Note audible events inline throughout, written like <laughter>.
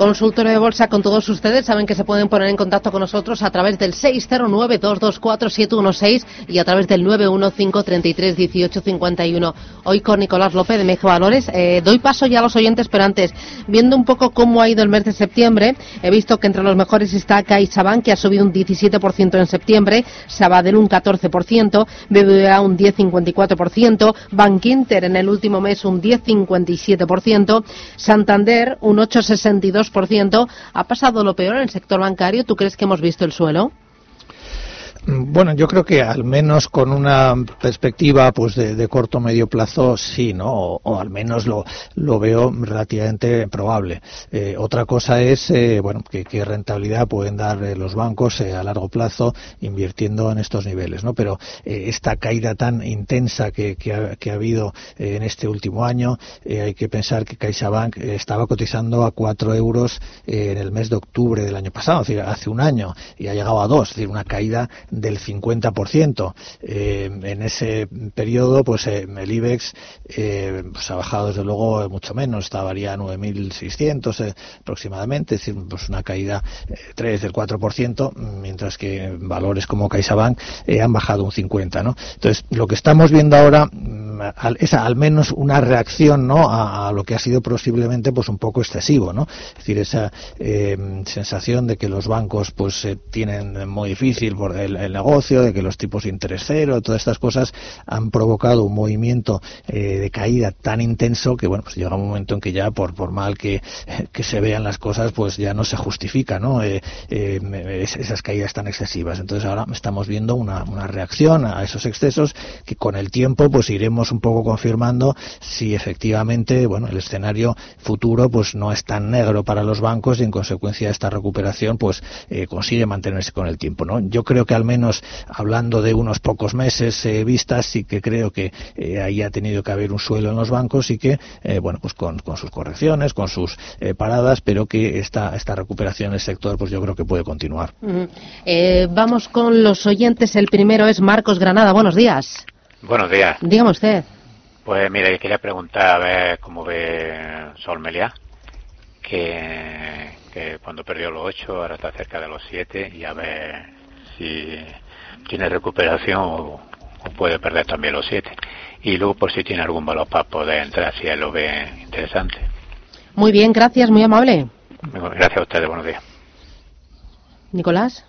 Consultorio de bolsa con todos ustedes. Saben que se pueden poner en contacto con nosotros a través del 609-224-716 y a través del 915-33-1851. Hoy con Nicolás López de Mejo Valores. Eh, doy paso ya a los oyentes, pero antes, viendo un poco cómo ha ido el mes de septiembre, he visto que entre los mejores está CaixaBank, que ha subido un 17% en septiembre, Sabadell un 14%, BBVA un 10,54%, Bank Inter en el último mes un 10,57%, Santander un 8,62%. ¿Ha pasado lo peor en el sector bancario? ¿Tú crees que hemos visto el suelo? Bueno, yo creo que al menos con una perspectiva pues de, corto o medio plazo sí, ¿no? O, al menos lo, veo relativamente probable. Eh, otra cosa es, eh, bueno, qué rentabilidad pueden dar eh, los bancos a largo plazo invirtiendo en estos niveles, ¿no? Pero esta caída tan intensa que, ha, habido en este último año, hay que pensar que CaixaBank estaba cotizando a 4 euros en el mes de octubre del año pasado, es decir, hace un año, y ha llegado a 2, es decir, una caída del 50%. Eh, en ese periodo, pues eh, el IBEX eh, pues ha bajado desde luego mucho menos, estaría a 9.600 aproximadamente, es decir, pues una caída 3 del 4%, mientras que valores como CaixaBank han bajado un 50%. ¿no? Entonces, lo que estamos viendo ahora mm, es al menos una reacción ¿no? a, lo que ha sido posiblemente pues un poco excesivo, ¿no? Es decir, esa sensación de que los bancos pues tienen muy difícil por el, el negocio, de que los tipos de interés cero, todas estas cosas han provocado un movimiento eh, de caída tan intenso que, bueno, pues llega un momento en que ya, por, por mal que, que se vean las cosas, pues ya no se justifica, ¿no? Eh, eh, esas caídas tan excesivas. Entonces ahora estamos viendo una, una reacción a esos excesos que con el tiempo, pues iremos un poco confirmando si efectivamente, bueno, el escenario futuro, pues no es tan negro para los bancos y en consecuencia esta recuperación, pues consigue mantenerse con el tiempo, ¿no? Yo creo que al menos hablando de unos pocos meses eh, vistas, sí que creo que eh, ahí ha tenido que haber un suelo en los bancos y que, eh, bueno, pues con, sus correcciones, con sus paradas, pero que esta, esta recuperación del sector, pues yo creo que puede continuar. vamos con los oyentes. El primero es Marcos Granada. Buenos días. Buenos días. Dígame usted. Pues mire, quería preguntar a ver cómo ve Sol Meliá, que, que cuando perdió los 8 ahora está cerca de los 7 y a ver si tiene recuperación o, puede perder también los siete. Y luego por si tiene algún valor para poder entrar, si él lo ve interesante. Muy bien, gracias, muy amable. Gracias a ustedes, buenos días. Nicolás.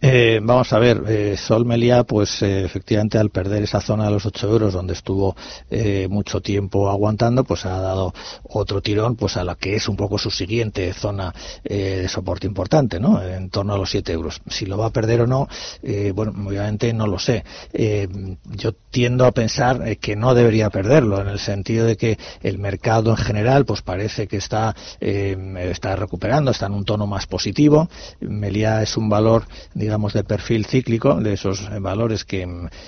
Eh, vamos a ver, eh, Sol Melia, pues eh, efectivamente al perder esa zona de los 8 euros donde estuvo eh, mucho tiempo aguantando, pues ha dado otro tirón pues a la que es un poco su siguiente zona de soporte importante, ¿no? En torno a los 7 euros. Si lo va a perder o no, bueno, obviamente no lo sé. yo tiendo a pensar que no debería perderlo, en el sentido de que el mercado en general, pues parece que está, está recuperando, está en un tono más positivo. Melia es un valor, digamos, de perfil cíclico, de esos valores que,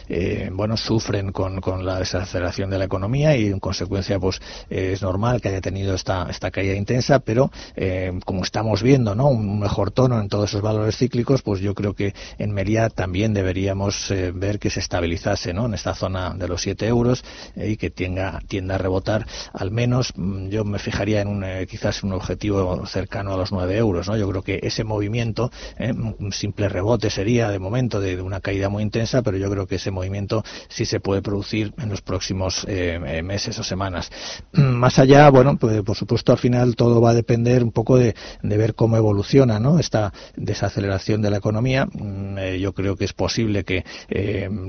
eh, bueno, sufren con, con, la desaceleración de la economía y en consecuencia, pues es normal que haya tenido esta, esta caída intensa, pero eh, como estamos viendo, ¿no? Un mejor tono en todos esos valores cíclicos, pues yo creo que en Meria también deberíamos eh, ver que se estabilizase, ¿no? En esta zona de los 7 euros y que tenga, tienda a rebotar al menos, mm, yo me fijaría en un, quizás un objetivo cercano a los 9 euros, ¿no? Yo creo que ese movimiento, simple rebote sería de momento de, una caída muy intensa, pero yo creo que ese movimiento sí se puede producir en los próximos eh, eh, meses o semanas. <clears throat> Más allá, bueno, pues por supuesto al final todo va a depender un poco de, ver cómo evoluciona ¿no? esta desaceleración de la economía. Mm, eh, yo creo que es posible que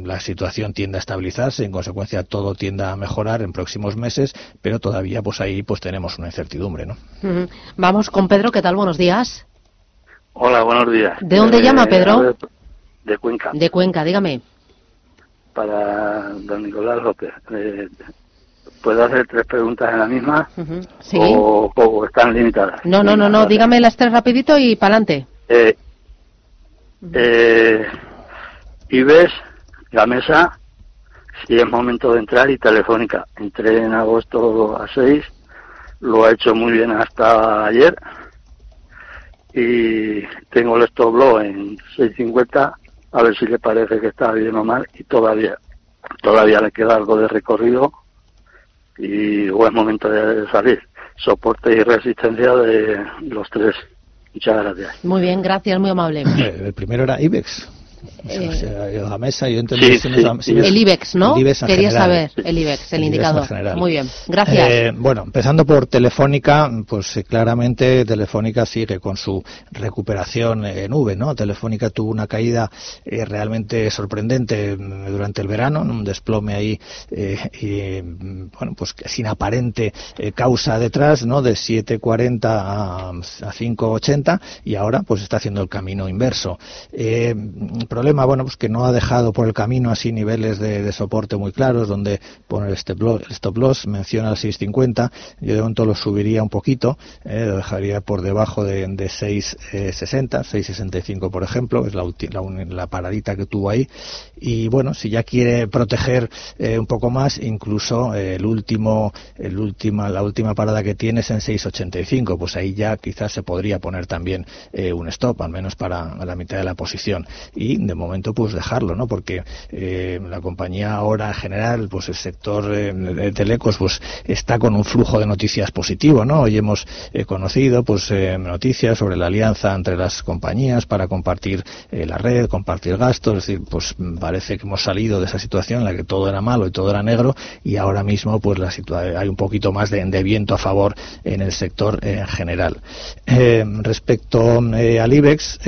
la situación tienda a estabilizarse, en consecuencia todo tienda a mejorar en próximos meses, pero todavía pues ahí pues tenemos una incertidumbre, ¿no? Vamos con Pedro, ¿qué tal? Buenos días. Hola, buenos días. ¿De dónde llama, Pedro? De Cuenca. De Cuenca, dígame. Para don Nicolás López. Eh, ¿Puedo hacer tres preguntas en la misma? Sí. O, están limitadas? No, no, no, no. Dígame las tres rapidito y para adelante. Eh, eh, y ves la mesa si es momento de entrar y telefónica. Entré en agosto a 6, lo ha hecho muy bien hasta ayer y tengo el stop loss en 6.50 a ver si le parece que está bien o mal y todavía todavía le queda algo de recorrido y es momento de salir soporte y resistencia de los tres. Muchas gracias. Muy bien, gracias, muy amable. El primero era IBEX. Eh, la mesa, yo entendí Sí, que sí. si es- el IBEX, ¿no? el IBEX en Quería general. saber el IBEX, el, El IBEX en indicador. general. Muy bien, gracias. Eh, bueno, empezando por Telefónica, pues eh, claramente Telefónica sigue con su recuperación eh, en V, ¿no? Telefónica tuvo una caída eh, realmente sorprendente mm, durante el verano, ¿no? un desplome ahí, eh, y, mm, bueno, pues sin aparente eh, causa detrás, ¿no? De 7.40 a, a 5.80 y ahora pues está haciendo el camino inverso. Eh, problema, bueno, pues que no ha dejado por el camino así niveles de, soporte muy claros donde pone el stop loss, el stop loss menciona el 6.50, yo de momento lo subiría un poquito, eh, lo dejaría por debajo de, de 6.60, 6.65 por ejemplo, es la, la, la paradita que tuvo ahí. Y bueno, si ya quiere proteger eh, un poco más, incluso eh, el último, el última, la última parada que tiene es en 6.85, pues ahí ya quizás se podría poner también eh, un stop, al menos para la mitad de la posición. Y de momento pues dejarlo, ¿no? Porque eh, la compañía ahora en general, pues el sector eh, de telecos pues está con un flujo de noticias positivo, ¿no? Hoy hemos eh, conocido pues eh, noticias sobre la alianza entre las compañías para compartir eh, la red, compartir gastos, es decir, pues parece que hemos salido de esa situación en la que todo era malo y todo era negro y ahora mismo pues la hay un poquito más de, de viento a favor en el sector en general. Respecto al IBEX,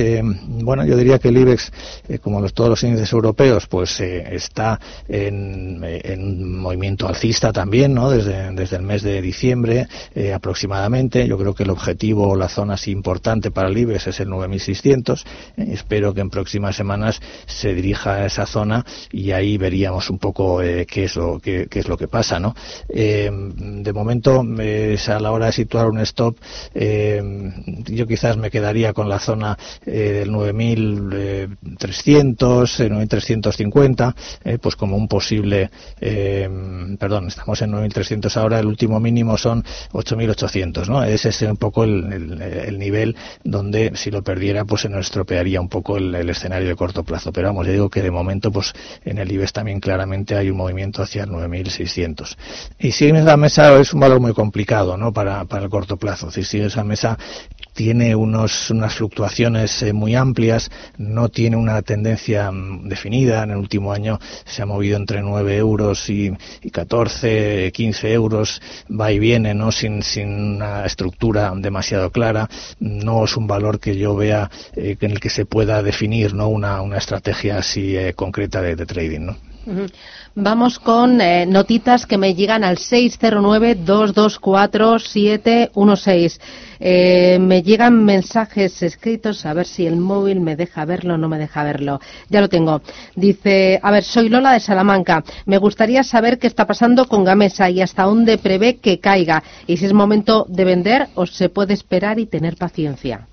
bueno, yo diría que el IBEX, eh, como todos los índices europeos, pues eh, está en, eh, en movimiento alcista también, ¿no? Desde, desde el mes de diciembre aproximadamente. Yo creo que el objetivo o la zona importante para el IBEX es el 9600. Eh, espero que en próximas semanas se dirija a esa zona y ahí veríamos un poco qué es lo qué, es lo que pasa, ¿no? De momento, a la hora de situar un stop, yo quizás me quedaría con la zona del 9300, eh, 9350, eh, pues como un posible, eh, perdón, estamos en 9300 ahora, el último mínimo son 8800, ¿no? Ese es un poco el, el- el nivel donde si lo perdiera, pues se nos estropearía un poco el, escenario de corto plazo. Pero vamos, yo digo que de momento, pues en el IBEX también claramente hay un movimiento hacia el 9600. Y si esa mesa es un valor muy complicado, ¿no? Para, para el corto plazo. Si sigue esa mesa tiene unos, unas fluctuaciones eh, muy amplias, no tiene una tendencia mm, definida. En el último año se ha movido entre 9 euros y, y 14, 15 euros, va y viene, ¿no? Sin, sin una estructura demasiado clara. No es un valor que yo vea eh, en el que se pueda definir, ¿no? Una, una estrategia así eh, concreta de, de trading, ¿no? Vamos con eh, notitas que me llegan al 609-224-716. Eh, me llegan mensajes escritos, a ver si el móvil me deja verlo o no me deja verlo. Ya lo tengo. Dice, a ver, soy Lola de Salamanca. Me gustaría saber qué está pasando con Gamesa y hasta dónde prevé que caiga. Y si es momento de vender o se puede esperar y tener paciencia.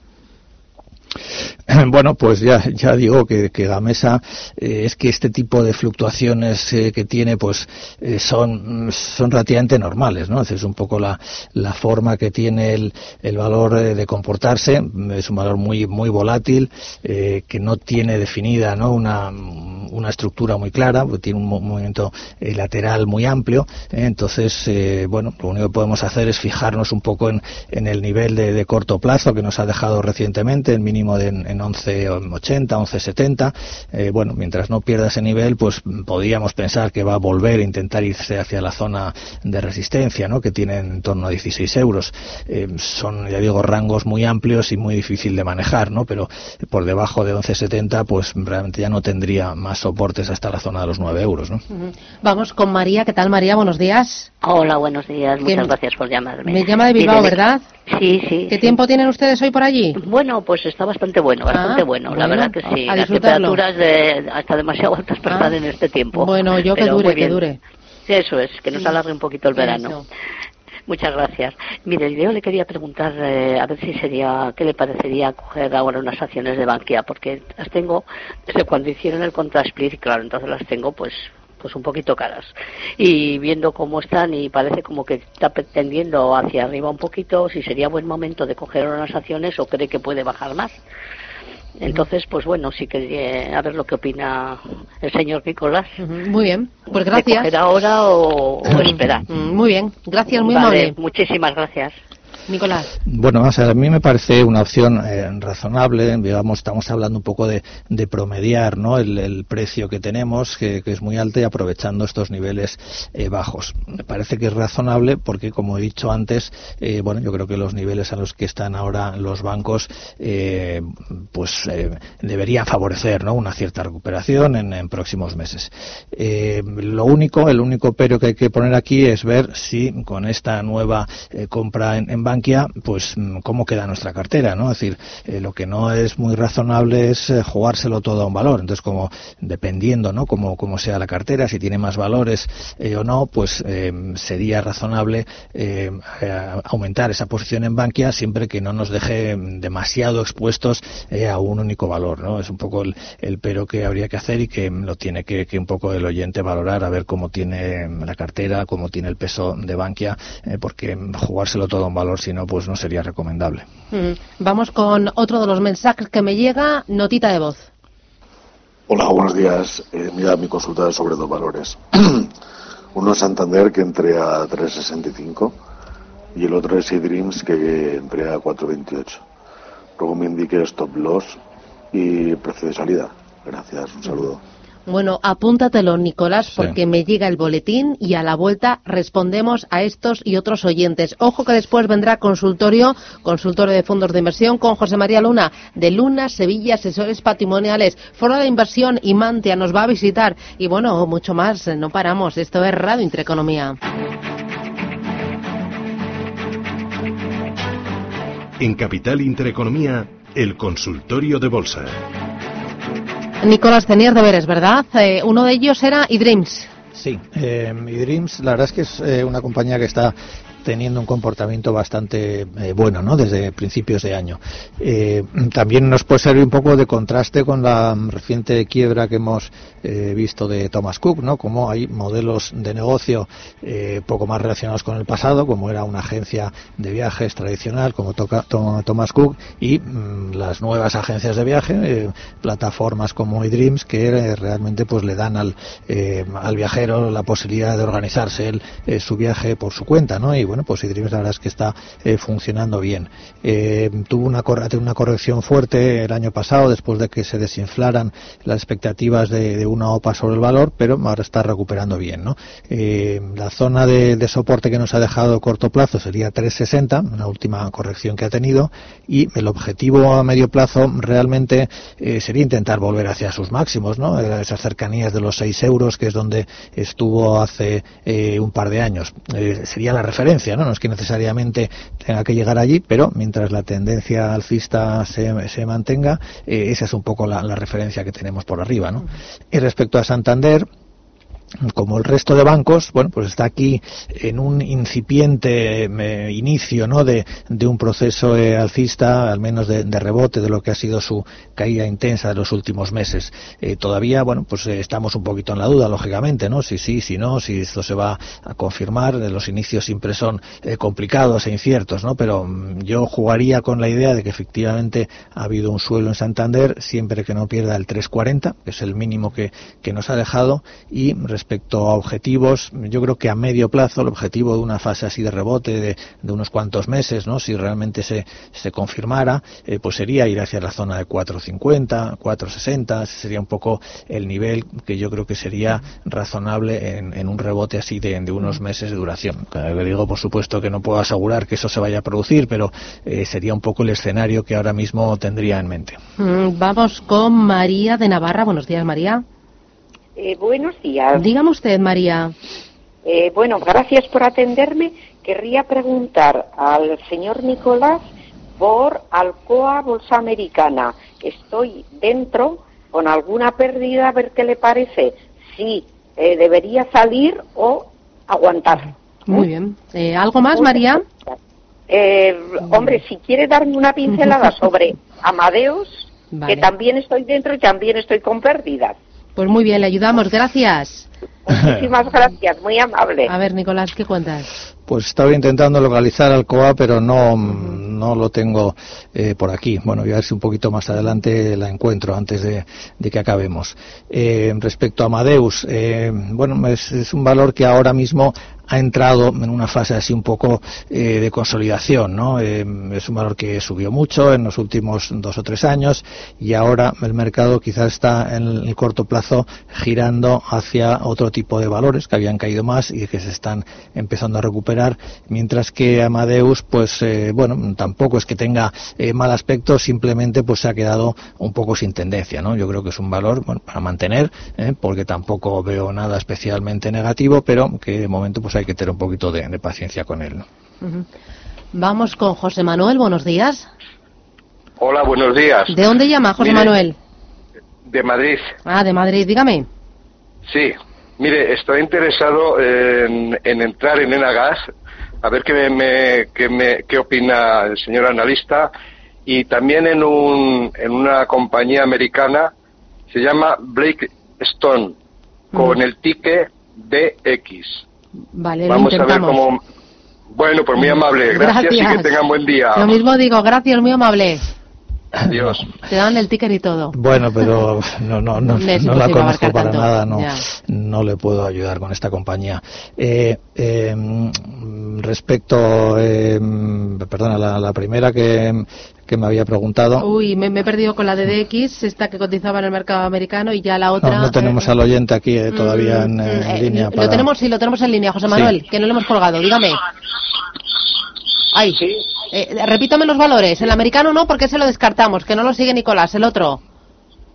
<clears throat> Bueno, pues ya, digo que, que Gamesa eh, es que este tipo de fluctuaciones eh, que tiene pues eh, son, son relativamente normales, ¿no? Es un poco la, la forma que tiene el, el valor eh, de comportarse, es un valor muy, muy volátil, eh, que no tiene definida ¿no? Una, una estructura muy clara, porque tiene un mo- movimiento lateral muy amplio, entonces, bueno, lo único que podemos hacer es fijarnos un poco en, en el nivel de, de corto plazo que nos ha dejado recientemente, el mínimo de, en, en 11.80, 11.70. Eh, bueno, mientras no pierda ese nivel, pues podríamos pensar que va a volver a intentar irse hacia la zona de resistencia, ¿no? que tiene en torno a 16 euros. Eh, son, ya digo, rangos muy amplios y muy difícil de manejar, ¿no? pero por debajo de 11.70, pues realmente ya no tendría más soportes hasta la zona de los 9 euros. ¿no? Vamos con María. ¿Qué tal, María? Buenos días. Hola, buenos días. ¿Qué- Muchas gracias por llamarme. Me llama de Bilbao, ¿verdad? Sí, sí. ¿Qué sí. tiempo tienen ustedes hoy por allí? Bueno, pues está bastante bueno, bastante Ah, bueno. bueno, La verdad que sí. Las temperaturas de, hasta demasiado altas para Ah, estar en este tiempo. Bueno, yo que dure, que dure. Sí, Eso es, que nos alargue un poquito el verano. Eso. Muchas gracias. Mire, yo le quería preguntar eh, a ver si sería, qué le parecería coger ahora unas acciones de Bankia, porque las tengo desde cuando hicieron el contrasplit, claro, entonces las tengo pues pues un poquito caras. Y viendo cómo están y parece como que está tendiendo hacia arriba un poquito, si sería buen momento de coger unas acciones o cree que puede bajar más. Entonces, pues bueno, sí que a ver lo que opina el señor Nicolás. Muy bien, pues gracias. ahora o, <clears throat> esperar? Muy bien, gracias, muy amable. Muchísimas gracias. Nicolás. Bueno, a mí me parece una opción eh, razonable. Digamos, estamos hablando un poco de, promediar ¿no? el, precio que tenemos, que, es muy alto, y aprovechando estos niveles eh, bajos. Me parece que es razonable porque, como he dicho antes, eh, bueno, yo creo que los niveles a los que están ahora los bancos, pues debería favorecer ¿no? una cierta recuperación en, próximos meses. lo único, el único pero que hay que poner aquí es ver si con esta nueva compra en, en Bankia, pues mm, cómo queda nuestra cartera, ¿no? Es decir, eh, lo que no es muy razonable es eh, jugárselo todo a un valor. Entonces, como dependiendo, ¿no? Como, como sea la cartera, si tiene más valores eh, o no, pues sería razonable aumentar esa posición en Bankia siempre que no nos deje demasiado expuestos a un único valor, ¿no? Es un poco el, pero que habría que hacer y que lo tiene que, que, un poco el oyente valorar a ver cómo tiene la cartera, cómo tiene el peso de Bankia, porque jugárselo todo a un valor si no, pues no sería recomendable. Mm. Vamos con otro de los mensajes que me llega, notita de voz. Hola, buenos días. Eh, mira, mi consulta es sobre dos valores. <clears throat> Uno es Santander, que entré a 3.65, y el otro es eDreams, que entré a 4.28. Luego me indique stop loss y precio de salida. Gracias, un saludo. Bueno, apúntatelo, Nicolás, porque me llega el boletín y a la vuelta respondemos a estos y otros oyentes. Ojo que después vendrá consultorio, consultorio de fondos de inversión con José María Luna, de Luna, Sevilla, Asesores Patrimoniales, Foro de Inversión y Mantia nos va a visitar. Y bueno, mucho más, no paramos. Esto es Radio Intereconomía. En Capital Intereconomía, el consultorio de bolsa. Nicolás, tenías deberes, ¿verdad? Eh, uno de ellos era eDreams. Sí, eh, eDreams, la verdad es que es eh, una compañía que está teniendo un comportamiento bastante eh, bueno ¿no? desde principios de año. Eh, también nos puede servir un poco de contraste con la reciente quiebra que hemos eh, visto de Thomas Cook, ¿no? como hay modelos de negocio poco más relacionados con el pasado, como era una agencia de viajes tradicional como toca, Thomas Cook, y mm, las nuevas agencias de viaje, plataformas como eDreams, que realmente pues le dan al, al viajero la posibilidad de organizarse su viaje por su cuenta. ¿no? Bueno, pues eDreams la verdad es que está eh, funcionando bien. Eh, tuvo una, una corrección fuerte el año pasado después de que se desinflaran las expectativas de, una OPA sobre el valor, pero ahora está recuperando bien. ¿no? Eh, la zona de, soporte que nos ha dejado a corto plazo sería 360, una última corrección que ha tenido, y el objetivo a medio plazo realmente sería intentar volver hacia sus máximos, ¿no? esas cercanías de los 6 euros, que es donde estuvo hace un par de años. sería la referencia ¿no? es que necesariamente tenga que llegar allí, pero mientras la tendencia alcista se, se mantenga, eh, esa es un poco la, referencia que tenemos por arriba, ¿no? Y respecto a Santander, como el resto de bancos, bueno, pues está aquí en un incipiente eh, inicio, ¿no? De, un proceso eh, alcista, al menos de, rebote de lo que ha sido su caída intensa de los últimos meses. Eh, todavía, bueno, pues estamos un poquito en la duda, lógicamente, ¿no? Si sí, si no, si esto se va a confirmar. Los inicios siempre son complicados e inciertos, ¿no? Pero mm, yo jugaría con la idea de que efectivamente ha habido un suelo en Santander, siempre que no pierda el 340, que es el mínimo que, que nos ha dejado, y respecto a objetivos, yo creo que a medio plazo el objetivo de una fase así de rebote de, unos cuantos meses, ¿no? si realmente se, se confirmara, eh, pues sería ir hacia la zona de 4.50, 4.60, sería un poco el nivel que yo creo que sería razonable en, un rebote así de, unos meses de duración. Le digo, por supuesto, que no puedo asegurar que eso se vaya a producir, pero eh, sería un poco el escenario que ahora mismo tendría en mente. Mm, vamos con María de Navarra. Buenos días, María. Eh, buenos días. Dígame usted, María. Eh, bueno, gracias por atenderme. Querría preguntar al señor Nicolás por Alcoa Bolsa Americana. Estoy dentro con alguna pérdida, a ver qué le parece. Si eh, debería salir o aguantar. Muy bien. ¿Algo más, María? hombre, si quiere darme una pincelada <laughs> sobre Amadeus, que también estoy dentro y también estoy con pérdidas. Pues muy bien, le ayudamos, gracias. Muchísimas gracias, muy amable. A ver, Nicolás, ¿qué cuentas? Pues estaba intentando localizar al COA, pero no, no lo tengo eh, por aquí. Bueno, voy a ver si un poquito más adelante la encuentro antes de, que acabemos. Eh, respecto a Amadeus, bueno, es, un valor que ahora mismo ha entrado en una fase así un poco eh, de consolidación, ¿no? Eh, es un valor que subió mucho en los últimos dos o tres años y ahora el mercado quizás está en el corto plazo girando hacia otro tipo de valores que habían caído más y que se están empezando a recuperar, mientras que Amadeus, pues eh, bueno, tampoco es que tenga mal aspecto, simplemente pues se ha quedado un poco sin tendencia, ¿no? Yo creo que es un valor bueno, para mantener, porque tampoco veo nada especialmente negativo, pero que de momento pues hay que tener un poquito de, paciencia con él. Vamos con José Manuel, buenos días. Hola, buenos días. ¿De dónde llama José Manuel? De Madrid. Ah, de Madrid, dígame. Sí, mire, estoy interesado en, entrar en Enagas, a ver qué, me, qué, me, qué opina el señor analista, y también en, un, en una compañía americana, se llama Blake Stone, con el ticket DX. Vale, Vamos a ver cómo. Bueno, pues muy amable. Gracias, y que tengan buen día. Lo mismo digo, gracias, muy amable. Adiós. Te dan el ticket y todo. Bueno, pero no, no, no, no la conozco para nada, no, no le puedo ayudar con esta compañía. Eh, eh, respecto, eh, perdona, la, la primera que, que me había preguntado. Uy, me, he perdido con la DDX, esta que cotizaba en el mercado americano y ya la otra. No, tenemos al oyente aquí todavía en, línea. Lo tenemos, sí, lo tenemos en línea, José Manuel, que no le hemos colgado. Dígame. Ay, eh, repítame los valores. El americano no, porque se lo descartamos, que no lo sigue Nicolás, el otro.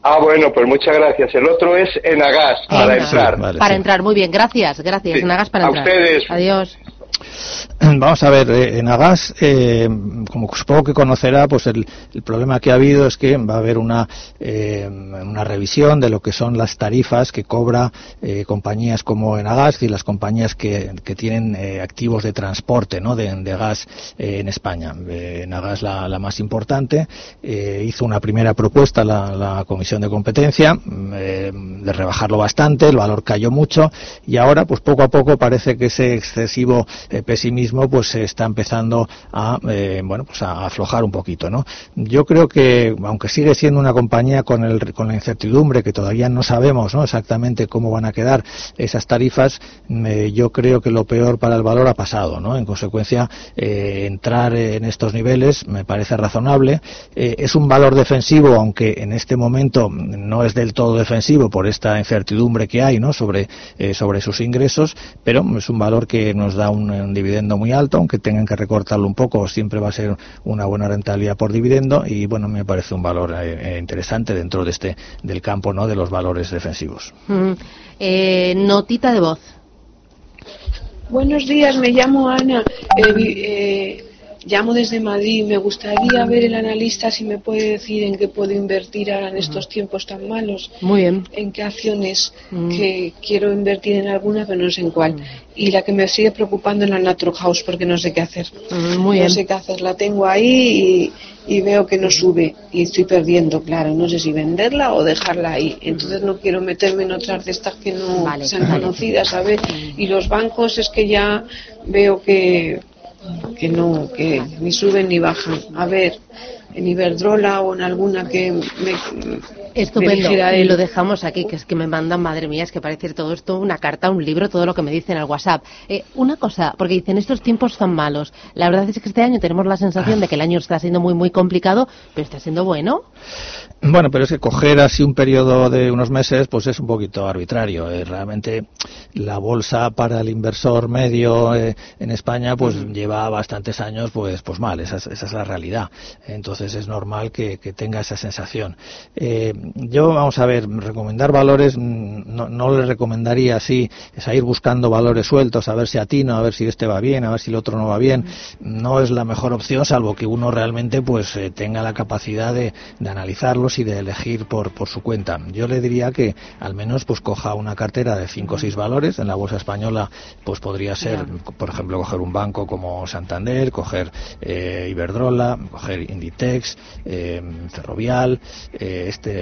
Ah, bueno, pues muchas gracias. El otro es Enagas, para entrar. para entrar, muy bien, gracias, gracias. Enagas para entrar. A ustedes. Adiós. <clears throat> Vamos a ver, eh, en Agas, eh, como supongo que conocerá, pues el, problema que ha habido es que va a haber una, eh, una revisión de lo que son las tarifas que cobra compañías como Enagas y las compañías que, que tienen activos de transporte ¿no? de, gas en España. Enagas, la, la más importante, hizo una primera propuesta la, la Comisión de Competencia de rebajarlo bastante, el valor cayó mucho y ahora, pues poco a poco parece que ese excesivo pesimismo pues se está empezando a eh, bueno pues a aflojar un poquito no yo creo que aunque sigue siendo una compañía con el con la incertidumbre que todavía no sabemos ¿no? exactamente cómo van a quedar esas tarifas eh, yo creo que lo peor para el valor ha pasado no en consecuencia eh, entrar en estos niveles me parece razonable. Es un valor defensivo aunque en este momento no es del todo defensivo por esta incertidumbre que hay no sobre sobre sus ingresos pero es un valor que nos da un muy alto, aunque tengan que recortarlo un poco, siempre va a ser una buena rentabilidad por dividendo y bueno, me parece un valor eh, eh, interesante dentro de este del campo no de los valores defensivos. Eh, notita de voz. Buenos días, me llamo Ana. Llamo desde Madrid. Me gustaría ver el analista si me puede decir en qué puedo invertir ahora en estos tiempos tan malos. Muy bien. En qué acciones que quiero invertir en alguna, pero no sé en cuál. Y la que me sigue preocupando es la Natural House porque no sé qué hacer. muy no sé qué hacer. La tengo ahí y, veo que no sube y estoy perdiendo, claro. No sé si venderla o dejarla ahí. Entonces no quiero meterme en otras de estas que no sean conocidas, ¿sabes? Y los bancos es que ya veo que que no, que ni suben ni bajan. A ver, en Iberdrola o en alguna que me, Estupendo. y lo dejamos aquí, que es que me mandan, madre mía, es que parece todo esto una carta, un libro, todo lo que me dicen al WhatsApp. Eh, una cosa, porque dicen, estos tiempos son malos. La verdad es que este año tenemos la sensación de que el año está siendo muy, muy complicado, pero está siendo bueno. Bueno, pero es que coger así un periodo de unos meses, pues es un poquito arbitrario. Eh, realmente la bolsa para el inversor medio eh, en España, pues lleva bastantes años, pues, pues mal. Esa es, la realidad. Entonces es normal que, tenga esa sensación. Eh, yo, vamos a ver, recomendar valores, mm, no, no le recomendaría así, es a ir buscando valores sueltos, a ver si atino, a ver si este va bien, a ver si el otro no va bien. No es la mejor opción, salvo que uno realmente, pues, tenga la capacidad de, de analizarlo y de elegir por, por su cuenta. Yo le diría que al menos pues coja una cartera de 5 o 6 valores. En la bolsa española pues podría ser, por ejemplo, coger un banco como Santander, coger eh, Iberdrola, coger Inditex eh, Ferrovial,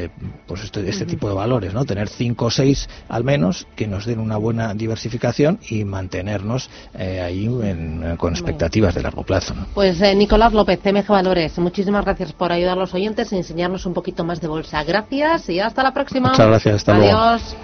eh, este, pues este, este tipo de valores, ¿no? Tener cinco o seis al menos que nos den una buena diversificación y mantenernos ahí con expectativas de largo plazo. Pues Nicolás López, CMG Valores, muchísimas gracias por ayudar a los oyentes y enseñarnos un poquito más de bolsa. Gracias y hasta la próxima. Muchas gracias, hasta Adiós.